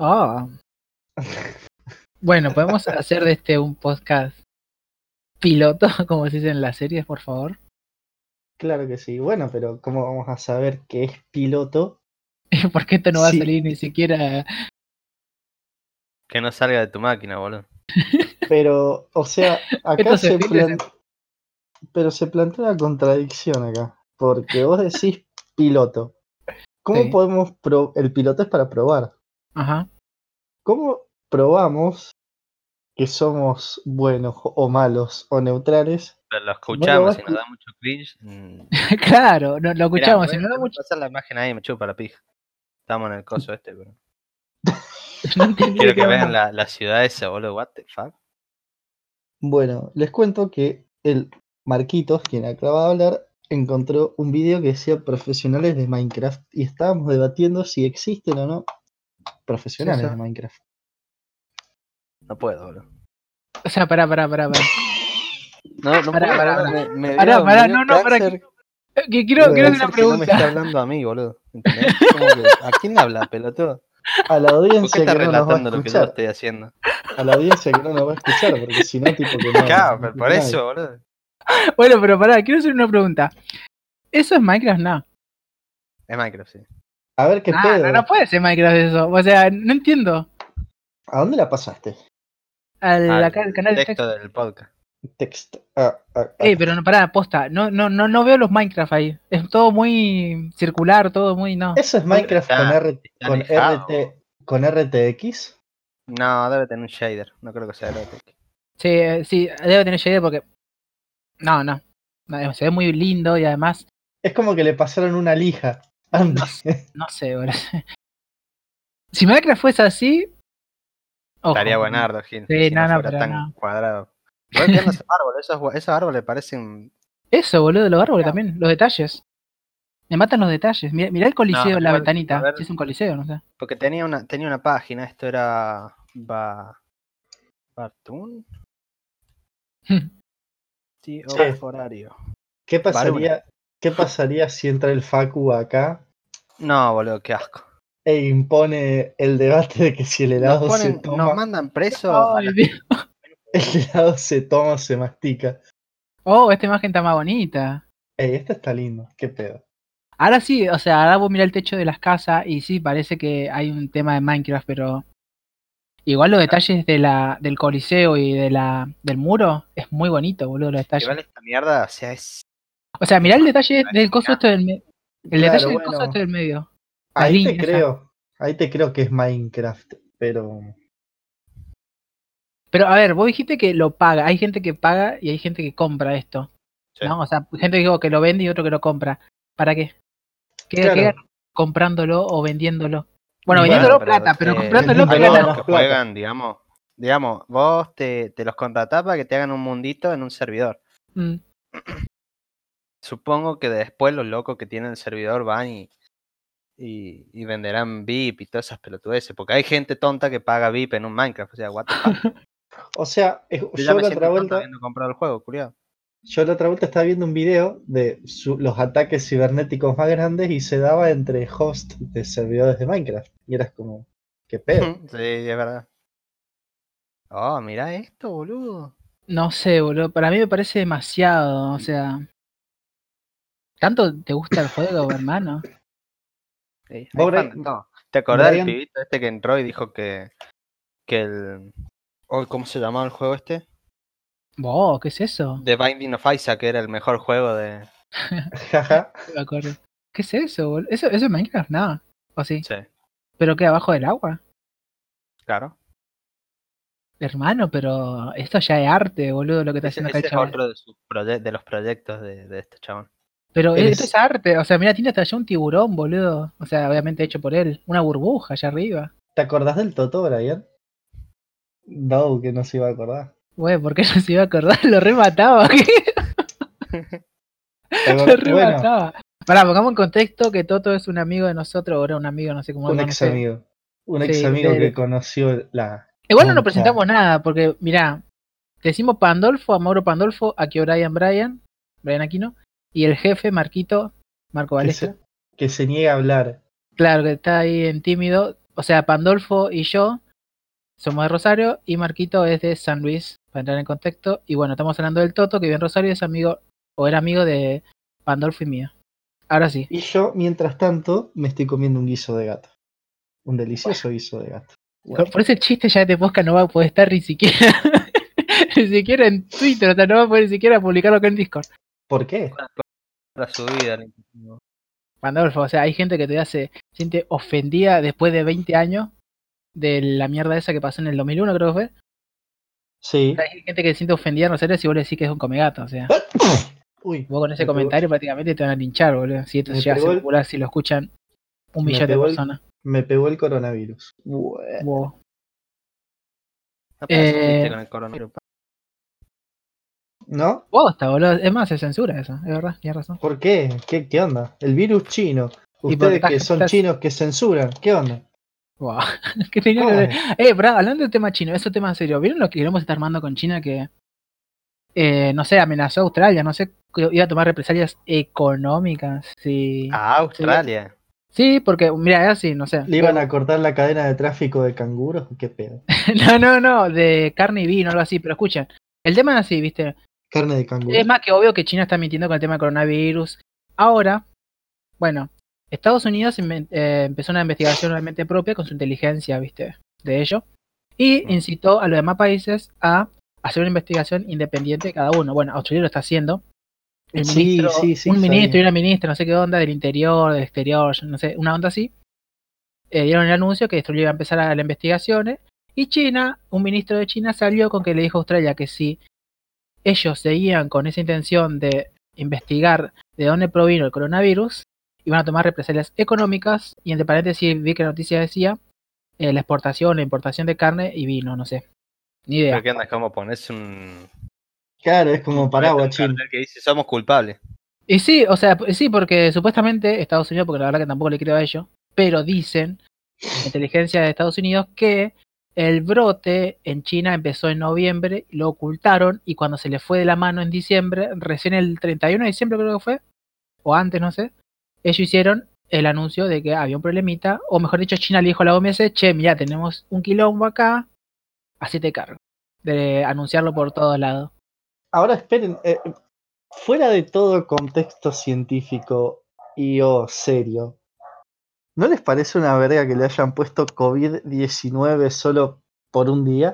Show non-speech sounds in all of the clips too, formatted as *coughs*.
Ah. *laughs* Bueno, podemos hacer de este un podcast piloto, *laughs* como se dice en las series, por favor. Claro que sí. Bueno, pero ¿cómo vamos a saber que es piloto? *laughs* Porque esto no va Sí. a salir ni siquiera. Que no salga de tu máquina, boludo. Pero, o sea, acá se se plan- Pero se plantea una contradicción acá. Porque vos decís piloto. ¿Cómo Sí. podemos pro- El piloto es para probar. Ajá. ¿Cómo probamos que somos buenos o malos o neutrales? Pero lo escuchamos y nos da mucho cringe. mm. *laughs* claro, no, lo escuchamos. Mirá, si no da mucho- pasar la imagen ahí, me chupa la pija. Estamos en el coso este, pero. *laughs* no Quiero que vean la, la ciudad esa, boludo. What the fuck? Bueno, les cuento que el Marquitos, quien acaba de hablar, encontró un vídeo que decía profesionales de Minecraft y estábamos debatiendo si existen o no profesionales de Minecraft. No puedo, boludo. O sea, pará, pará, pará. pará. No, no Pará, puedo, pará, pará. Me, me Pará, dio- pará, me dio no, no, pará. Eh, Que quiero, quiero hacer una que no me está pregunta. hablando a mí, boludo. ¿Entendés? *laughs* Como que, ¿A quién le habla, pelotudo? A la ¿Por qué audiencia que no nos va a relatando lo que yo estoy haciendo? A la audiencia que no nos va a escuchar, porque si no, tipo que no. Claro, no por eso, boludo. Bueno, pero pará, quiero hacer una pregunta. ¿Eso es Minecraft? No. Es Minecraft, sí. A ver qué Ah, pedo. no, no puede ser Minecraft eso. O sea, no entiendo. ¿A dónde la pasaste? Al, Al acá el canal de texto texto. del podcast. Text. Ah, ah, ah. Ey, pero no, pará, posta. No, no, no, no veo los Minecraft ahí. Es todo muy circular, todo muy. No. ¿Eso es Minecraft Está- con, R. RT, con RTX? No, debe tener un shader. No creo que sea erótico. Sí, eh, sí, debe tener idea porque. No. No, Se ve muy lindo y además. Es como que le pasaron una lija. Antes. No sé, boludo. *laughs* Si Minecraft fuese así. ojo. Estaría buenardo, Gil. Sí, si no, no, pero tan no. cuadrado. Voy viendo esos *laughs* árboles. Esos, árboles parecen. Eso, boludo, los árboles también. Los detalles. Me matan los detalles. Mira, mirá el coliseo en la igual, ventanita. ver. Si es un coliseo, no sé. Porque tenía una, tenía una página. Esto era. Ba... Bartoon. Sí, Sí. horario. ¿Qué pasaría, ¿Qué pasaría si entra el Facu acá No, boludo, qué asco. e impone el debate de que si el Nos, helado se ponen, toma, nos mandan Dios. *laughs* el helado se toma o se mastica? Oh, esta imagen está más bonita. Ey, este está lindo, qué pedo. Ahora sí, o sea, ahora vos mirá el techo de las casas y sí, parece que hay un tema de Minecraft, pero igual los detalles de la, del coliseo y de la, del muro es muy bonito, boludo, los detalles. Igual esta mierda, o sea, es. O sea, mirá el detalle del coso esto del medio. El Claro, detalle del bueno. coso esto del medio. Ahí te creo, ahí te creo que es Minecraft, pero Pero a ver, vos dijiste que lo paga. Hay gente que paga y hay gente que compra esto. Sí. ¿no? O sea, gente que, digo, que lo vende y otro que lo compra. ¿Para qué? ¿Qué, Claro. qué comprándolo o vendiéndolo? Bueno, Bueno, vendiéndolo pero, plata, pero eh, comprándolo vendiéndolo que plata. juegan, digamos. Digamos, vos te, te los contratás para que te hagan un mundito en un servidor. Mm. Supongo que después los locos que tienen el servidor van y, y, y venderán VIP y todas esas pelotudeces. Porque hay gente tonta que paga VIP en un Minecraft. O sea, what the fuck. *laughs* o sea, es- Yo la otra vuelta, el juego, yo la otra vuelta estaba viendo un video de su- los ataques cibernéticos más grandes y se daba entre hosts de servidores de Minecraft. Y eras como, qué pedo. *laughs* sí, es verdad. Oh, mira esto, boludo. No sé, boludo. Para mí me parece demasiado. O sea. ¿Tanto te gusta el juego, hermano? Sí, fan todo. ¿Te acordás del pibito este que entró y dijo que, que el... oh, ¿Cómo se llamaba el juego este? Vos, ¿qué es eso? The Binding of Isaac, que era el mejor juego de... *laughs* Jaja. No me acuerdo. ¿Qué es eso, boludo? ¿Eso, eso es Minecraft? Nada. ¿O sí? Sí, ¿Pero qué, abajo del agua? claro. Hermano, pero esto ya es arte, boludo, lo que está Ese, haciendo acá el ese es chaval. otro de, sus de los proyectos de, de este chabón. Pero Es- esto es arte. O sea, mira, tiene hasta allá un tiburón, boludo. O sea, obviamente hecho por él. Una burbuja allá arriba. ¿Te acordás del Toto, Brian? No, que no se iba a acordar. Güey, ¿por qué no se iba a acordar? Lo remataba. ¿qué? *laughs* ¿Te Lo acordás? bueno, remataba. Pará, pongamos en contexto que Toto es un amigo de nosotros, o era un amigo, no sé cómo un ex amigo. Un ex amigo que conoció la. Igual no nos presentamos nada, porque mirá, decimos Pandolfo, a Mauro Pandolfo, aquí Brian Brian, Brian Aquino, y el jefe, Marquito, Marco que se, que se niega a hablar. Claro, que está ahí en tímido. o sea, Pandolfo y yo somos de Rosario y Marquito es de San Luis, para entrar en contexto. Y bueno, estamos hablando del Toto, que vive en Rosario y es amigo, o era amigo de Pandolfo y mío. Ahora sí. Y yo, mientras tanto, me estoy comiendo un guiso de gato. Un delicioso guiso de gato. Por, por ese chiste ya de podcast no va a poder estar ni siquiera, *laughs* ni siquiera en Twitter, o sea, no va a poder ni siquiera publicarlo acá en Discord. ¿Por qué? Para su vida. Pandolfo, o sea, hay gente que te hace, siente ofendida después de 20 años de la mierda esa que pasó en el 2001, creo que fue. Sí. Hay gente que se siente ofendida en Rosario si vos le decís que es un comegato, o sea. *coughs* Uy, Vos con ese pegó- comentario prácticamente te van a linchar, boludo. Si esto llega a ser el- popular, si lo escuchan un millón de el- personas. me pegó el coronavirus. Bueh. Wow. No Eh, con el coronavirus. ¿No? Posta, boludo. Es más, se censura eso, es verdad, tienes razón. ¿Por qué? ¿Qué, qué onda? El virus chino. Ustedes estás- que son estás- chinos que censuran. ¿Qué onda? Wow. *laughs* ¿Qué tenía que ver? Eh, bro, hablando del tema chino, eso tema en serio. ¿Vieron lo que queremos estar armando con China que, eh, no sé, amenazó a Australia? No sé, iba a tomar represalias económicas. Sí, A Australia. sí porque, mira, es así, no sé. ¿Le iban a cortar la cadena de tráfico de canguros? ¿Qué pedo? *laughs* No, no, no, de carne y vino, algo así, pero escuchen. El tema es así, ¿viste? Carne de canguro. Es más que obvio que China está mintiendo con el tema del coronavirus. Ahora, bueno, Estados Unidos eh, empezó una investigación realmente propia con su inteligencia, ¿viste? De ello. Y Mm. incitó a los demás países a hacer una investigación independiente de cada uno. Bueno, Australia lo está haciendo. El Sí, ministro, sí, sí, un ministro y una ministra, no sé qué onda, del interior, del exterior, no sé, una onda así, eh, dieron el anuncio que esto iba a empezar a las investigaciones. Y China, un ministro de China salió con que le dijo a Australia que si ellos seguían con esa intención de investigar de dónde provino el coronavirus, iban a tomar represalias económicas. Y entre paréntesis vi que la noticia decía eh, la exportación, la importación de carne y vino, no sé. Ni idea. Pero qué onda, es como ponerse un. Claro, es como paraguas un chino. que dice somos culpables. Y sí, o sea, sí, porque supuestamente Estados Unidos, porque la verdad que tampoco le creo a ellos, pero dicen, la inteligencia de Estados Unidos, que el brote en China empezó en noviembre, lo ocultaron y cuando se le fue de la mano en diciembre, recién el 31 de diciembre creo que fue, o antes, no sé, ellos hicieron el anuncio de que había un problemita, o mejor dicho, China le dijo a la OMS, che, mira, tenemos un quilombo acá, así te cargo, de anunciarlo por todos lados. Ahora esperen, eh, fuera de todo contexto científico y o serio, ¿no les parece una verga que le hayan puesto COVID-19 solo por un día?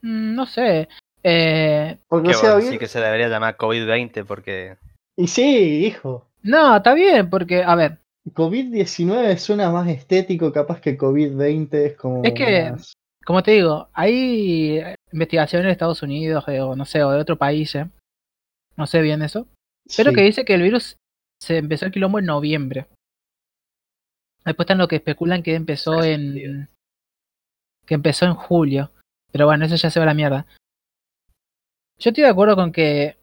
Mm, no sé, eh, Porque, sea, bueno, bien- sí que se debería llamar COVID-20 porque. y sí, hijo, No, está bien, porque, a ver, COVID-19 suena más estético, capaz que COVID-20 es como Es que- más- como te digo, hay investigaciones de Estados Unidos eh, o no sé, o de otro país, eh, no sé bien eso, pero sí. que dice que el virus se empezó el quilombo en noviembre. Después están lo que especulan que empezó en que empezó en julio, pero bueno, eso ya se va a la mierda. Yo estoy de acuerdo con que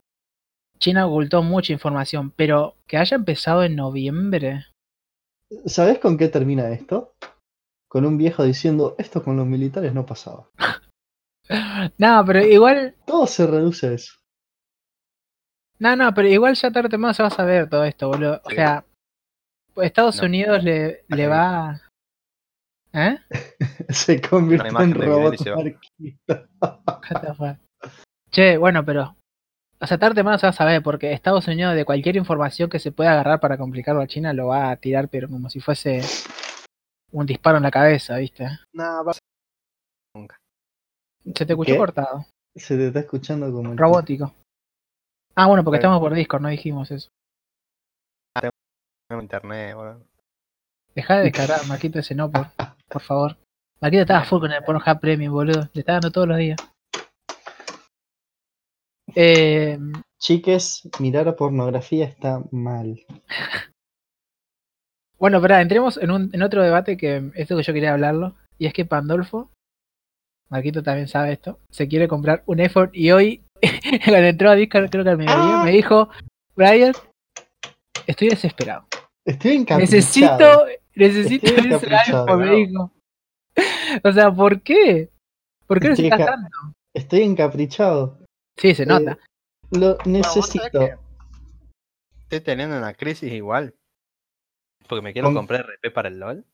China ocultó mucha información, pero que haya empezado en noviembre. ¿Sabés con qué termina esto? Con un viejo diciendo, esto con los militares no pasaba. *laughs* No, pero igual Todo se reduce a eso. No, no, pero igual ya tarde o temprano se va a saber todo esto, boludo. O Sí. sea, Estados No. Unidos le, le va. ¿Eh? *laughs* Se convirtió imagen en robot. Che, bueno, pero. O sea, tarde o temprano se va a saber, porque Estados Unidos, de cualquier información que se pueda agarrar para complicarlo a China, lo va a tirar, pero como si fuese un disparo en la cabeza, ¿viste? No, va nunca. Se te escuchó ¿Qué? cortado. Se te está escuchando como el- Robótico. Ah, bueno, porque estamos por Discord, no dijimos eso. No internet, boludo. Deja de *laughs* descargar, Marquito, ese no, por, por favor. Marquito estaba full con el Pornhub Premium, boludo. Le está dando todos los días. Eh, Chiques, mirar pornografía está mal. *laughs* bueno, pará, entremos en, un, en otro debate que esto que yo quería hablarlo. Y es que Pandolfo, Marquito también sabe esto, se quiere comprar un effort y hoy, *laughs* cuando entró a Discord, creo que al mediodía, Ah. me dijo, Brian, estoy desesperado. Estoy encaprichado. Necesito, necesito ese iPhone, me dijo. O sea, ¿por qué? ¿Por qué Estoy necesitas enca- tanto? Estoy encaprichado. Sí, se nota. Eh, Lo vos sabés necesito. Estoy teniendo una crisis igual. Porque me quiero ¿Con- comprar RP para el LOL.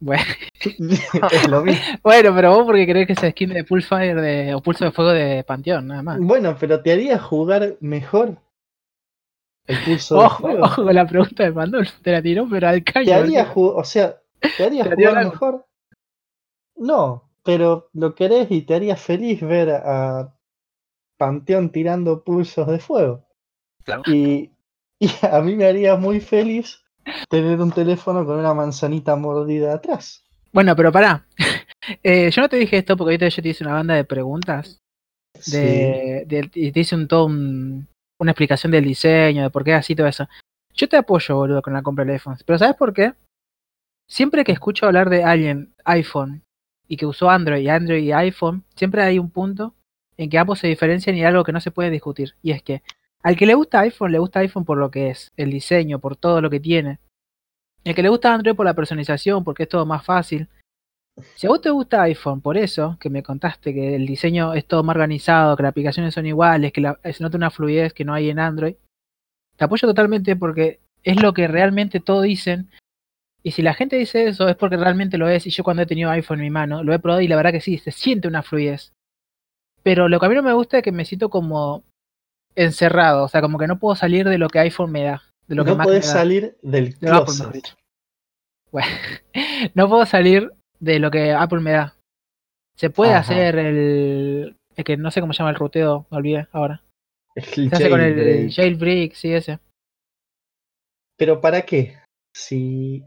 Bueno, *laughs* es lo mismo. *laughs* bueno, pero vos porque crees que esa skin de Pulsefire de, o Pulso de Fuego de Panteón, nada más. Bueno, pero te haría jugar mejor el pulso de Ojo, fuego. ojo con la pregunta de Pandolfo, te la tiró, pero al caño. ¿Te haría o sea, ¿te haría ¿Te haría jugar mejor? No, pero lo querés y te haría feliz ver a Panteón tirando pulsos de fuego. Claro. Y, y a mí me haría muy feliz tener un teléfono con una manzanita mordida atrás. Bueno, pero pará. *laughs* Eh, yo no te dije esto porque ahorita yo te hice una banda de preguntas. Sí. De, de- y te hice un, todo un- una explicación del diseño, de por qué así, todo eso. Yo te apoyo, boludo, con la compra de iPhones. Pero ¿sabes por qué? Siempre que escucho hablar de alguien, iPhone, y que usó Android, Android y iPhone, siempre hay un punto en que ambos se diferencian y algo que no se puede discutir. Y es que al que le gusta iPhone, le gusta iPhone por lo que es, el diseño, por todo lo que tiene. Y al que le gusta Android por la personalización, porque es todo más fácil. Si a vos te gusta iPhone, por eso que me contaste que el diseño es todo más organizado, que las aplicaciones son iguales, que la- se nota una fluidez que no hay en Android, te apoyo totalmente porque es lo que realmente todos dicen. Y si la gente dice eso es porque realmente lo es. Y yo cuando he tenido iPhone en mi mano, lo he probado y la verdad que sí, se siente una fluidez. Pero lo que a mí no me gusta es que me siento como encerrado, o sea, como que no puedo salir de lo que iPhone me da. De lo que no me da. salir del De closet. Bueno, *laughs* no puedo salir de lo que Apple me da. Se puede Ajá. hacer el, el que no sé cómo se llama el ruteo, me olvidé ahora. El Se hace con el jailbreak. sí, ese. Pero ¿para qué? Si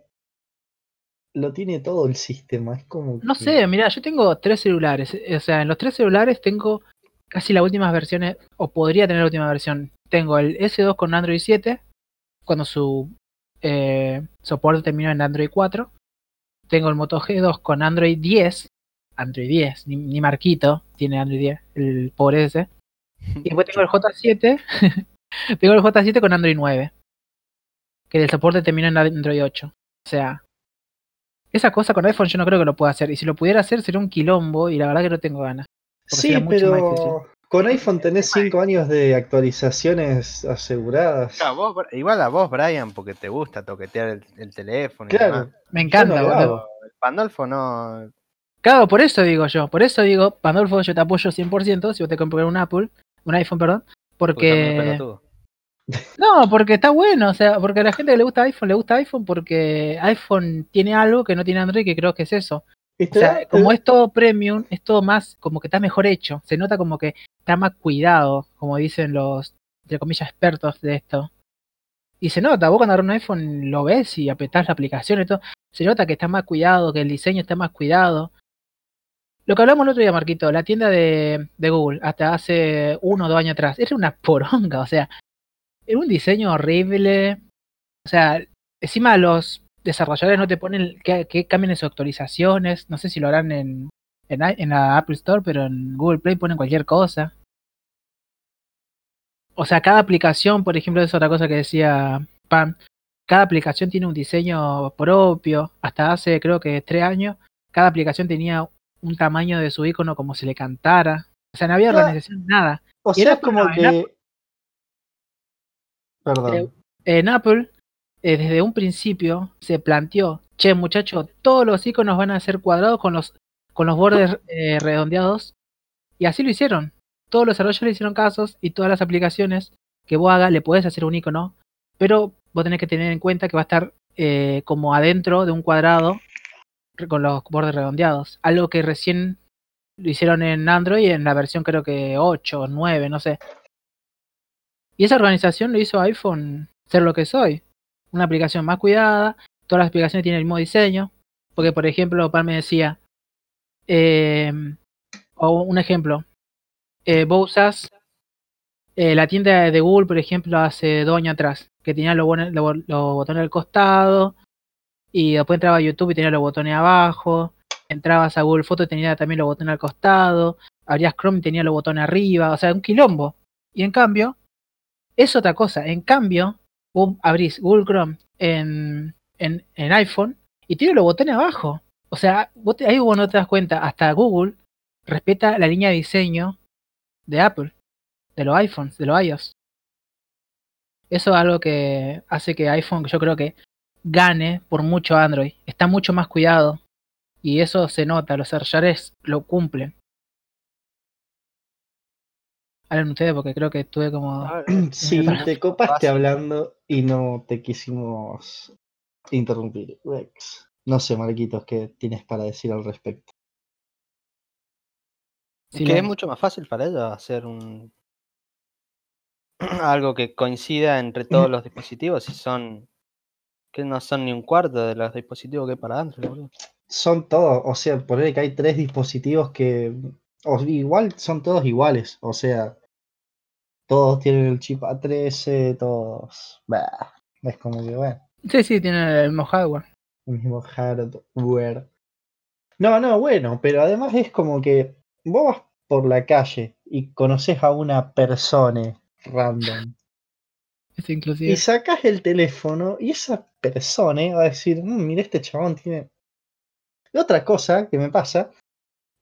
lo tiene todo el sistema, es como No que- sé, mira, yo tengo tres celulares. eh, O sea, en los tres celulares tengo casi las últimas versiones, o podría tener la última versión. Tengo el S2 con Android 7, cuando su eh, soporte terminó en Android 4. Tengo el Moto G2 con Android 10. Android 10, ni, ni Marquito tiene Android 10, el pobre ese. *laughs* Y después tengo el J7. *laughs* tengo el J7 con Android 9. Que el soporte terminó en Android 8. O sea, esa cosa con iPhone yo no creo que lo pueda hacer. Y si lo pudiera hacer sería un quilombo y la verdad que no tengo ganas. Sí, sería mucho más difícil. pero con iPhone tenés 5 años de actualizaciones aseguradas. Claro, vos, Bra- igual a vos, Brian, porque te gusta toquetear el, el teléfono y Claro, demás. Me encanta, no boludo. El Pandolfo no. Claro, por eso digo yo. Por eso digo, Pandolfo, yo te apoyo 100% si vos te compras un Apple, un iPhone, perdón. Porque. No, porque está bueno, o sea, porque a la gente que le gusta iPhone, le gusta iPhone porque iPhone tiene algo que no tiene Android, que creo que es eso. O sea, da- como es todo premium, es todo más, como que está mejor hecho. Se nota como que está más cuidado, como dicen los, entre comillas, expertos de esto. Y se nota, vos cuando agarras un iPhone lo ves y apretás la aplicación y todo, se nota que está más cuidado, que el diseño está más cuidado. Lo que hablamos el otro día, Marquito, la tienda de, de Google, hasta hace uno o dos años atrás, era una *laughs* poronga, o sea, era un diseño horrible. O sea, encima los desarrolladores no te ponen que, que cambien en sus actualizaciones. No sé si lo harán en, en, la Apple Store, pero en Google Play ponen cualquier cosa. O sea, cada aplicación, por ejemplo, es otra cosa que decía Pam. Cada aplicación tiene un diseño propio. Hasta hace, creo que tres años, cada aplicación tenía un tamaño de su icono como se le cantara. O sea, no había organización, nada. o sea, era es como que. Perdón. Eh, en Apple, eh, desde un principio, se planteó, che, muchacho, todos los iconos van a ser cuadrados con los, con los bordes eh, redondeados. Y así lo hicieron. Todos los desarrolladores le hicieron casos y todas las aplicaciones que vos hagas le podés hacer un icono, pero vos tenés que tener en cuenta que va a estar eh, como adentro de un cuadrado con los bordes redondeados. Algo que recién lo hicieron en Android en la versión creo que 8 o 9, no sé. Y esa organización lo hizo iPhone ser lo que soy. Una aplicación más cuidada, todas las aplicaciones tienen el mismo diseño. Porque, por ejemplo, Pan me decía, eh, o un ejemplo, eh, vos usás eh, la tienda de Google, por ejemplo, hace dos años atrás, que tenía los, los los botones al costado, y después entraba a YouTube y tenía los botones abajo, entrabas a Google Fotos y tenía también los botones al costado, abrías Chrome y tenía los botones arriba, o sea, un quilombo. Y en cambio, es otra cosa. En cambio, abrís Google Chrome en, en, en iPhone y tiene los botones abajo. O sea, vos ahí vos no te das cuenta, hasta Google respeta la línea de diseño de Apple, de los iPhones, de los iOS. Eso es algo que hace que iPhone, yo creo que gane por mucho Android. Es está mucho más cuidado. Y eso se nota, los servidores lo cumplen. Hablen ustedes porque creo que estuve como... *clears throat* Sí, te copaste hablando y no te quisimos interrumpir. Rex. No sé, Marquitos, ¿qué tienes para decir al respecto? si que es mucho más fácil para ellos hacer un *clears throat* algo que coincida entre todos los dispositivos y son que no son ni un cuarto de los dispositivos que hay para Android. boludo. Son todos, o sea, poner que hay tres dispositivos que o igual son todos iguales, o sea, todos tienen el chip A13, todos, bah, es como que bueno, Sí, sí, tiene el mismo hardware. el mismo hardware. No, no, bueno, pero además es como que vos vas por la calle y conoces a una persona random *laughs* Es inclusive. y sacas el teléfono y esa persona va a decir, "Mm, mira este chabón tiene... Y otra cosa que me pasa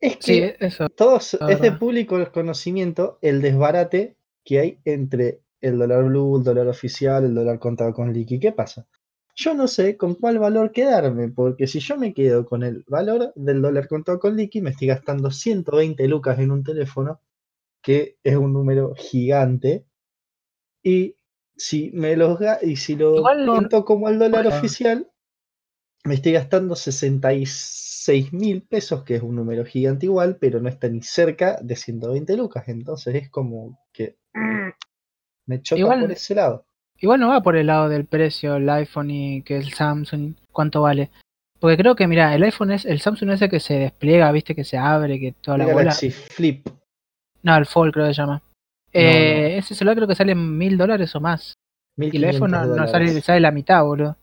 es que Sí, eso. todos, es de público conocimiento el desbarate que hay entre el dólar blue, el dólar oficial, el dólar contado con liqui. ¿Qué pasa? Yo no sé con cuál valor quedarme, porque si yo me quedo con el valor del dólar contado con liqui, me estoy gastando 120 lucas en un teléfono, que es un número gigante, y si me los y si lo no- pinto como el dólar bueno. oficial, me estoy gastando 66 mil pesos, que es un número gigante igual, pero no está ni cerca de 120 lucas. Entonces es como que mm, me choca Igual- por ese lado. Igual no va por el lado del precio el iPhone y que el Samsung, cuánto vale. Porque creo que, mira, el iPhone es, el Samsung ese que se despliega, viste, que se abre, que toda la El bola. Galaxy Flip. No, el Fold creo que se llama. Eh, Ese celular creo que sale mil dólares o más. Y el 1500 iPhone no, no sale, sale la mitad, boludo.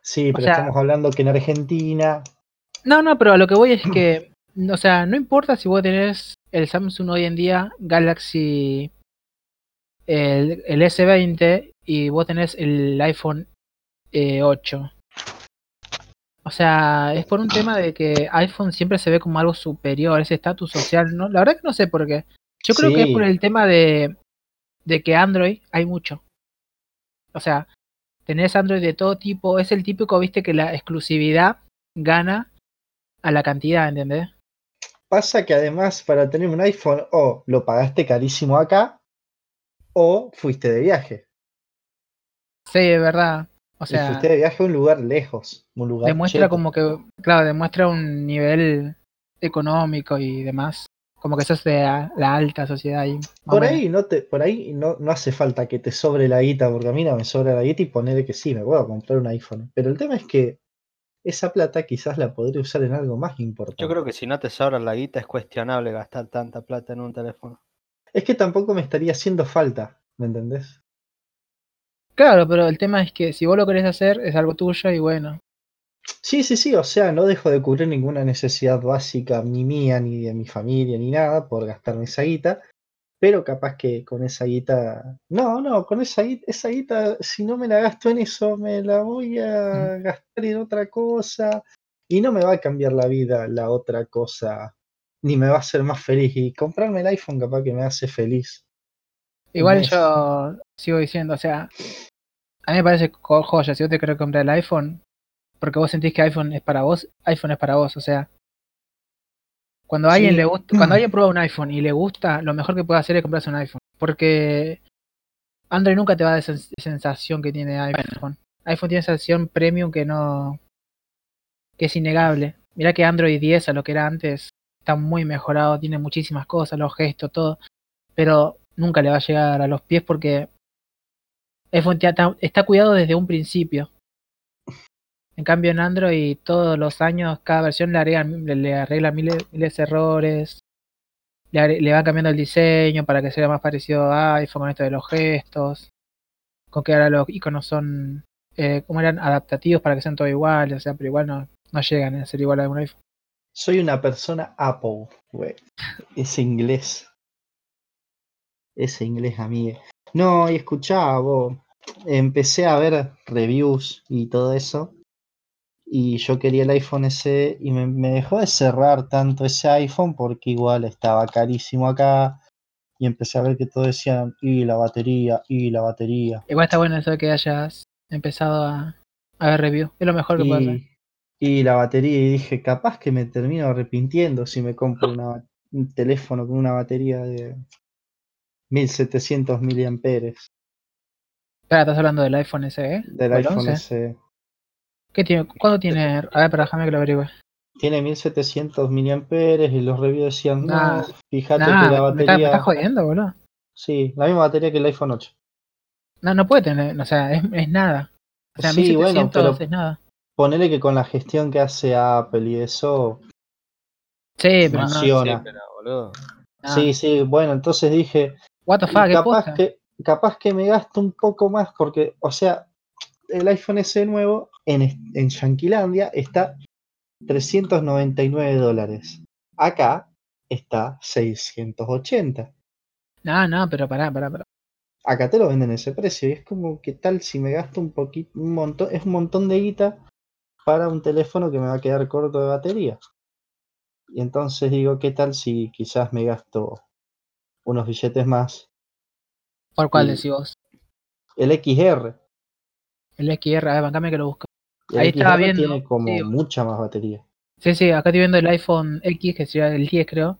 Sí, o pero sea- estamos hablando que en Argentina. No, no, pero a lo que voy es que, *clears throat* o sea, no importa si vos tenés el Samsung hoy en día, Galaxy, el, el S20 y vos tenés el iPhone eh, 8. O sea, es por un tema de que iPhone siempre se ve como algo superior, ese estatus social, ¿no? La verdad que no sé por qué. Yo creo que es por el tema de, de que Android hay mucho. O sea, tenés Android de todo tipo, es el típico, viste, que la exclusividad gana a la cantidad, ¿entendés? Pasa que además para tener un iPhone o lo pagaste carísimo acá o fuiste de viaje. Sí, es verdad. O y sea, fuiste de viaje a un lugar lejos. Un lugar demuestra cheto. como que, claro, demuestra un nivel económico y demás. Como que sos de la, la alta sociedad ahí. Por ahí no te, por ahí no, no hace falta que te sobre la guita, porque a mí no me sobra la guita y poner que sí, me puedo comprar un iPhone. Pero el tema es que esa plata quizás la podría usar en algo más importante. Yo creo que si no te sobra la guita es cuestionable gastar tanta plata en un teléfono. Es que tampoco me estaría haciendo falta, ¿me entendés? Claro, pero el tema es que si vos lo querés hacer, es algo tuyo y bueno. Sí, sí, sí, o sea, no dejo de cubrir ninguna necesidad básica, ni mía, ni de mi familia, ni nada, por gastarme esa guita, pero capaz que con esa guita, no, no, con esa guita, esa guita, si no me la gasto en eso, me la voy a gastar en otra cosa, y no me va a cambiar la vida la otra cosa, ni me va a hacer más feliz, y comprarme el iPhone capaz que me hace feliz. Igual yo sigo diciendo, o sea, a mí me parece joya, si vos te querés comprar el iPhone, porque vos sentís que iPhone es para vos, iPhone es para vos, o sea, cuando a alguien Sí. le gusta, cuando alguien prueba un iPhone y le gusta, lo mejor que puede hacer es comprarse un iPhone, porque Android nunca te va a dar esa sens- sensación que tiene iPhone. iPhone tiene esa sensación premium que no, que es innegable. Mirá que Android 10 a lo que era antes está muy mejorado, tiene muchísimas cosas, los gestos, todo, pero nunca le va a llegar a los pies porque iPhone está cuidado desde un principio. En cambio en Android todos los años, cada versión le arreglan miles, de errores, le, le van cambiando el diseño para que sea más parecido a iPhone con esto de los gestos, con que ahora los iconos son, eh, eran adaptativos para que sean todos iguales, o sea, pero igual no, no llegan a ser igual a un iPhone. Soy una persona Apple, güey. Ese inglés. Ese inglés, amigue. No, y escuchá, vos. Empecé a ver reviews y todo eso. Y yo quería el iPhone SE y me, me dejó de cerrar tanto ese iPhone porque igual estaba carísimo acá. Y empecé a ver que todos decían, y la batería, y la batería. Igual está bueno eso de que hayas empezado a, a ver review, es lo mejor que puedes hacer. Y y la batería y dije, capaz que me termino arrepintiendo si me compro una- un teléfono con una batería de 1700 miliamperes Espera, estás hablando del iPhone SE. del ¿O el iPhone 11? SE. ¿Qué tiene? ¿Cuándo tiene? A ver, pero déjame que lo averigüe. Tiene 1700 miliamperes y los reviews decían, no, Nah, fíjate Nah, que la me, está- me batería... estás jodiendo, boludo. Sí, la misma batería que el iPhone 8. No, no puede tener, o sea, es, es nada. O sea, Sí, 1700 bueno, pero es nada. ponele que con la gestión que hace Apple y eso, Sí, pero no. funciona. Sí, pero boludo. nada. Sí, sí, bueno, entonces dije, What the fuck, qué capaz posta. que, capaz que me gasto un poco más porque, o sea, el iPhone SE nuevo en, en Yanquilandia está 399 dólares. Acá está 680. No, no, pero pará, pará, pará. Acá te lo venden ese precio y es como, ¿qué tal si me gasto un poquito, un montón, es un montón de guita para un teléfono que me va a quedar corto de batería? Y entonces digo, ¿qué tal si quizás me gasto unos billetes más? ¿Por cuál decís vos? El XR. El XR, a ver, bancame que lo busco. El Ahí estaba viendo, tiene como sí. mucha más batería. Sí, sí, acá estoy viendo el iPhone X, que sería el 10, creo.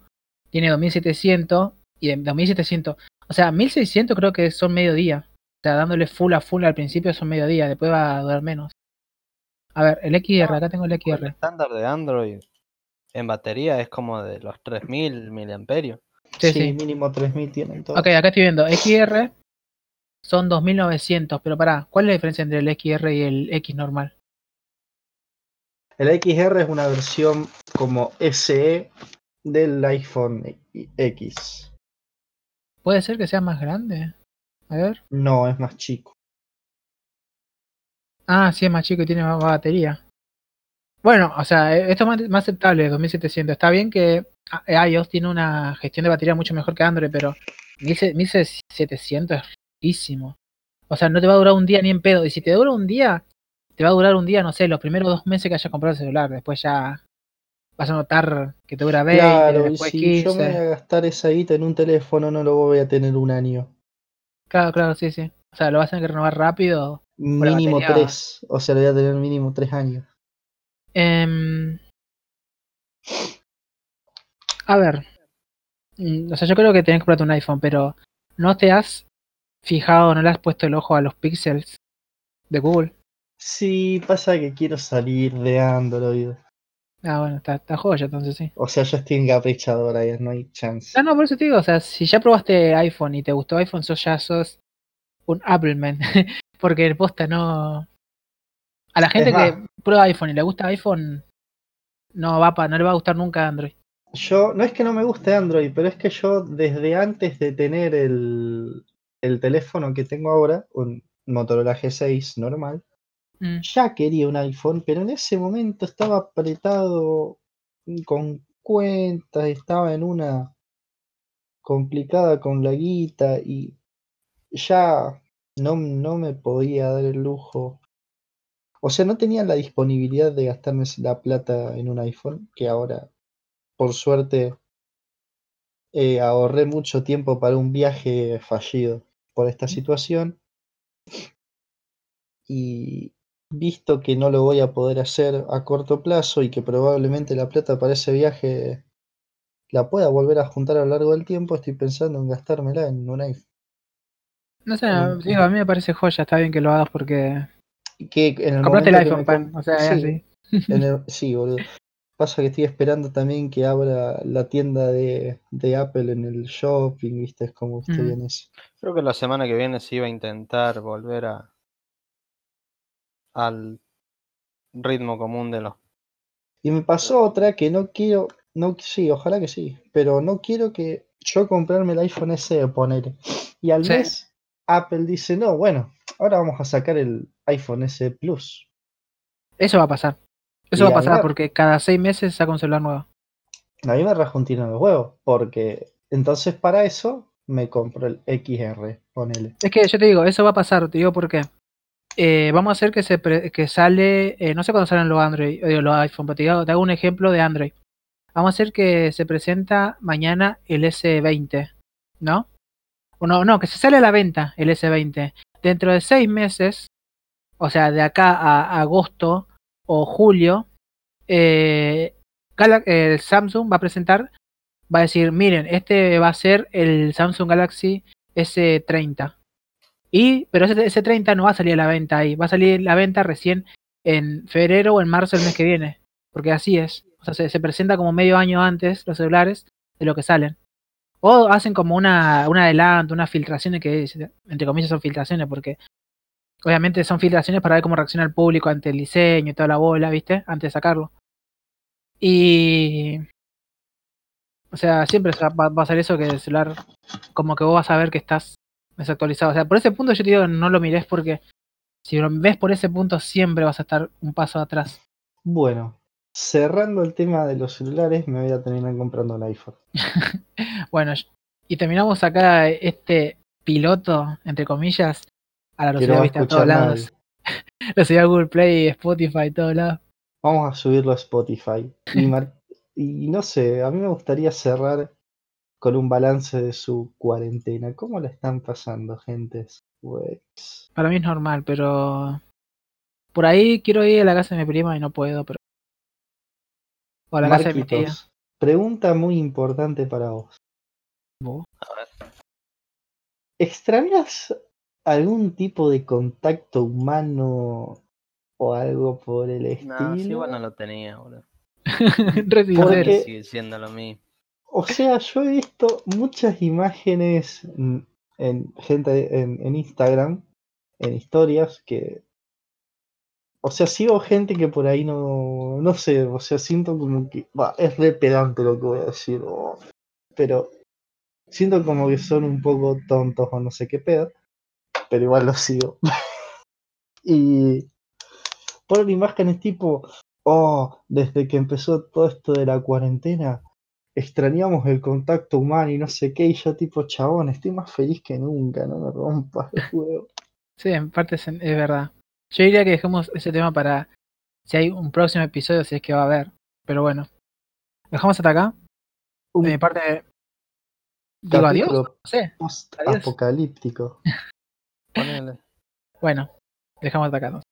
Tiene 2700 y de 2700. O sea, 1600 creo que son mediodía. O sea, dándole full a full al principio son mediodía, después va a durar menos. A ver, el XR, acá tengo el El XR. estándar de Android en batería es como de los 3000 miliamperios. Sí, Sí, sí. mínimo 3000 tienen todos. Ok, acá estoy viendo XR son 2900, pero pará, ¿cuál es la diferencia entre el XR y el X normal? El XR es una versión como SE del iPhone X. ¿Puede ser que sea más grande? A ver. No, es más chico. Ah, sí, es más chico y tiene más batería. Bueno, o sea, eh, esto es más, aceptable, 2700. Está bien que ah, iOS tiene una gestión de batería mucho mejor que Android, pero 1000 1700 es riquísimo. O sea, no te va a durar un día ni en pedo. Y si te dura un día, te va a durar un día, no sé, los primeros dos meses que hayas comprado el celular. Después ya vas a notar que te dura 20, Claro, y si yo me 15. voy a gastar esa guita en un teléfono, no lo voy a tener un año. Claro, claro, sí, sí. O sea, lo vas a tener que renovar rápido. Mínimo tres. O sea, lo voy a tener mínimo tres años. Em, a ver. Mm, O sea, yo creo que tenés que comprarte un iPhone, pero ¿no te has fijado, no le has puesto el ojo a los píxeles de Google? Sí, pasa que quiero salir de Android. Ah, bueno, está, está joya, entonces sí. O sea, ya estoy encaprichado, Brian, no hay chance. Ah, no, por eso te digo, o sea, si ya probaste iPhone y te gustó iPhone, sos ya sos un Appleman. *laughs* Porque el posta no. A la gente que prueba iPhone y le gusta iPhone, no va pa, no le va a gustar nunca Android. Yo, no es que no me guste Android, pero es que yo desde antes de tener el, el teléfono que tengo ahora, un Motorola G6 normal, Mm. ya quería un iPhone, pero en ese momento estaba apretado con cuentas, estaba en una complicada con la guita y ya no, no me podía dar el lujo. O sea, no tenía la disponibilidad de gastarme la plata en un iPhone, que ahora, por suerte, eh, ahorré mucho tiempo para un viaje fallido por esta situación. Y visto que no lo voy a poder hacer a corto plazo y que probablemente la plata para ese viaje la pueda volver a juntar a lo largo del tiempo, estoy pensando en gastármela en un iPhone. No sé, digo, a mí me parece joya, está bien que lo hagas porque Que en el compraste el iPhone, me pan, o sea, es sí, así. en el- *laughs* sí, boludo. Pasa que estoy esperando también que abra la tienda de, de Apple en el shopping, viste, es como estoy Mm. en eso. Creo que la semana que viene se iba a intentar volver a al ritmo común de los Y me pasó otra que no quiero, no, sí, ojalá que sí, pero no quiero que yo comprarme el iPhone SE, poner. Y al Sí. mes Apple dice, no, bueno, ahora vamos a sacar el iPhone SE Plus. Eso va a pasar. Eso Y va a pasar porque cada seis meses saca un celular nuevo. A mí me raja un tiro en los huevos, porque entonces para eso me compro el XR, ponele. Es que yo te digo, eso va a pasar, te digo por qué. Eh, vamos a hacer que se que sale, eh, no sé cuándo salen los Android, eh, los iPhone, pero te digo- te hago un ejemplo de Android. Vamos a hacer que se presenta mañana el S20, ¿no? O no, no, que se sale a la venta el S20. Dentro de seis meses, o sea, de acá a agosto o julio, eh, el Samsung va a presentar, va a decir, miren, este va a ser el Samsung Galaxy S30. Y, pero ese S30 no va a salir a la venta ahí, va a salir a la venta recién en febrero o en marzo del mes que viene. Porque así es. O sea, se, se presenta como medio año antes los celulares de lo que salen. O hacen como una, un adelanto, unas filtraciones que, entre comillas, son filtraciones, porque obviamente son filtraciones para ver cómo reacciona el público ante el diseño y toda la bola, ¿viste? Antes de sacarlo. Y. O sea, siempre va, a pasar eso que el celular, como que vos vas a ver que estás desactualizado. O sea, por ese punto yo te digo, no lo mires porque si lo ves por ese punto, siempre vas a estar un paso atrás. Bueno, cerrando el tema de los celulares, me voy a terminar comprando un iPhone. *laughs* Bueno, y terminamos acá este piloto, entre comillas, a la velocidad a vista a todos lados. *laughs* Lo seguía Google Play, Spotify, todos lados. Vamos a subirlo a Spotify. Y *laughs* no sé, a mí me gustaría cerrar con un balance de su cuarentena. ¿Cómo la están pasando, gentes? Pues, Para mí es normal, pero por ahí quiero ir a la casa de mi prima y no puedo, pero o a la casa de mi tía. Pregunta muy importante para vos. Vos. ¿Extrañas algún tipo de contacto humano o algo por el estilo? No, sí, igual no lo tenía, boludo. *laughs* Porque- Sigue siendo lo mismo. O sea, yo he visto muchas imágenes en gente en, Instagram, en historias, que. O sea, sigo gente que por ahí no. No sé, o sea, siento como que. va, es re pedante lo que voy a decir, pero siento como que son un poco tontos o no sé qué pedo, pero igual los sigo. *laughs* y ponen imágenes tipo. Oh, desde que empezó todo esto de la cuarentena, extrañamos el contacto humano y no sé qué, y yo tipo, chabón, estoy más feliz que nunca, no me rompas los huevos. Sí, en parte es, es verdad. Yo diría que dejemos ese tema para si hay un próximo episodio, si es que va a haber. Pero bueno, dejamos hasta acá. Un De mi parte, digo adiós. No sé. post-apocalíptico. Ponele. Bueno, dejamos hasta acá. ¿no?